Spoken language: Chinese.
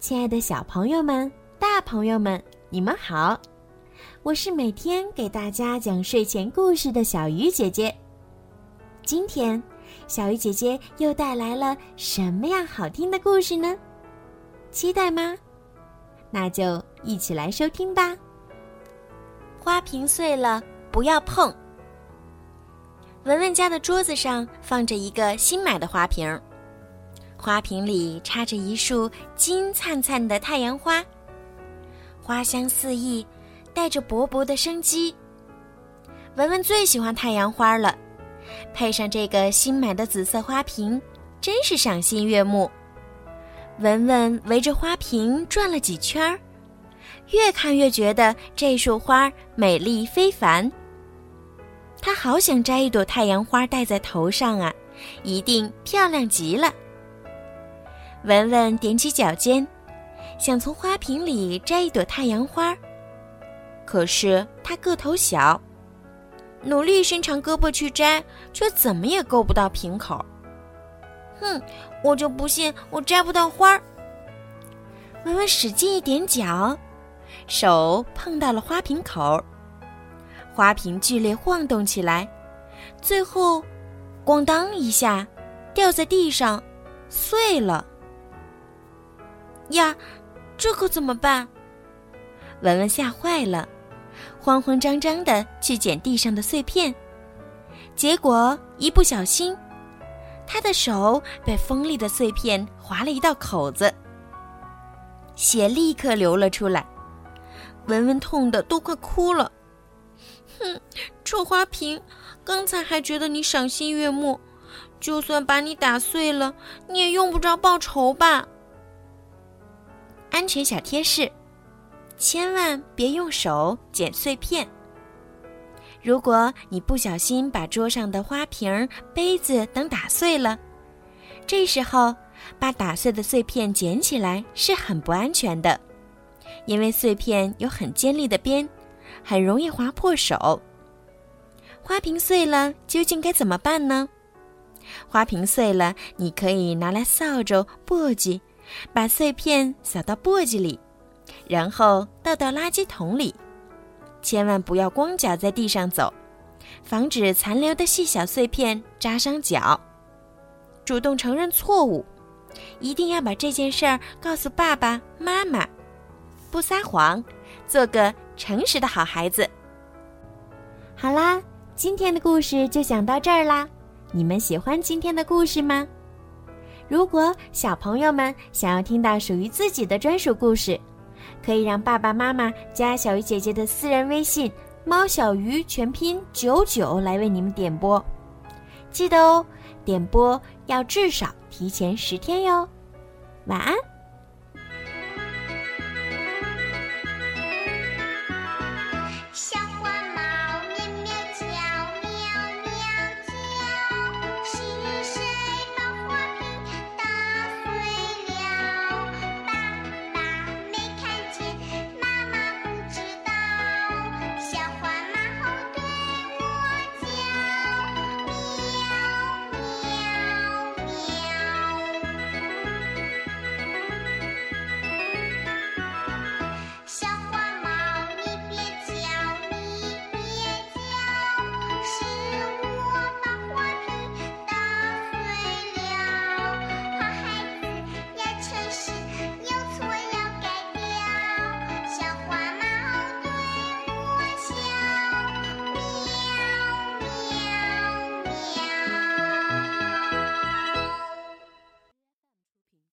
亲爱的小朋友们、大朋友们，你们好！我是每天给大家讲睡前故事的小鱼姐姐。今天，小鱼姐姐又带来了什么样好听的故事呢？期待吗？那就一起来收听吧。花瓶碎了，不要碰。文文家的桌子上放着一个新买的花瓶。花瓶里插着一束金灿灿的太阳花，花香四溢，带着勃勃的生机。文文最喜欢太阳花了，配上这个新买的紫色花瓶，真是赏心悦目。文文围着花瓶转了几圈儿，越看越觉得这束花美丽非凡。他好想摘一朵太阳花戴在头上啊，一定漂亮极了。文文踮起脚尖，想从花瓶里摘一朵太阳花。可是他个头小，努力伸长胳膊去摘，却怎么也够不到瓶口。哼，我就不信我摘不到花儿。文文使劲一点脚，手碰到了花瓶口，花瓶剧烈晃动起来，最后，咣当一下，掉在地上，碎了。呀，这可怎么办？文文吓坏了，慌慌张张的去捡地上的碎片，结果一不小心，他的手被锋利的碎片划了一道口子，血立刻流了出来。文文痛的都快哭了。哼，臭花瓶，刚才还觉得你赏心悦目，就算把你打碎了，你也用不着报仇吧？安全小贴士：千万别用手捡碎片。如果你不小心把桌上的花瓶、杯子等打碎了，这时候把打碎的碎片捡起来是很不安全的，因为碎片有很尖利的边，很容易划破手。花瓶碎了，究竟该怎么办呢？花瓶碎了，你可以拿来扫帚、簸箕。把碎片撒到簸箕里，然后倒到垃圾桶里。千万不要光脚在地上走，防止残留的细小碎片扎伤脚。主动承认错误，一定要把这件事儿告诉爸爸妈妈。不撒谎，做个诚实的好孩子。好啦，今天的故事就讲到这儿啦。你们喜欢今天的故事吗？如果小朋友们想要听到属于自己的专属故事，可以让爸爸妈妈加小鱼姐姐的私人微信“猫小鱼”全拼九九来为你们点播。记得哦，点播要至少提前十天哟。晚安。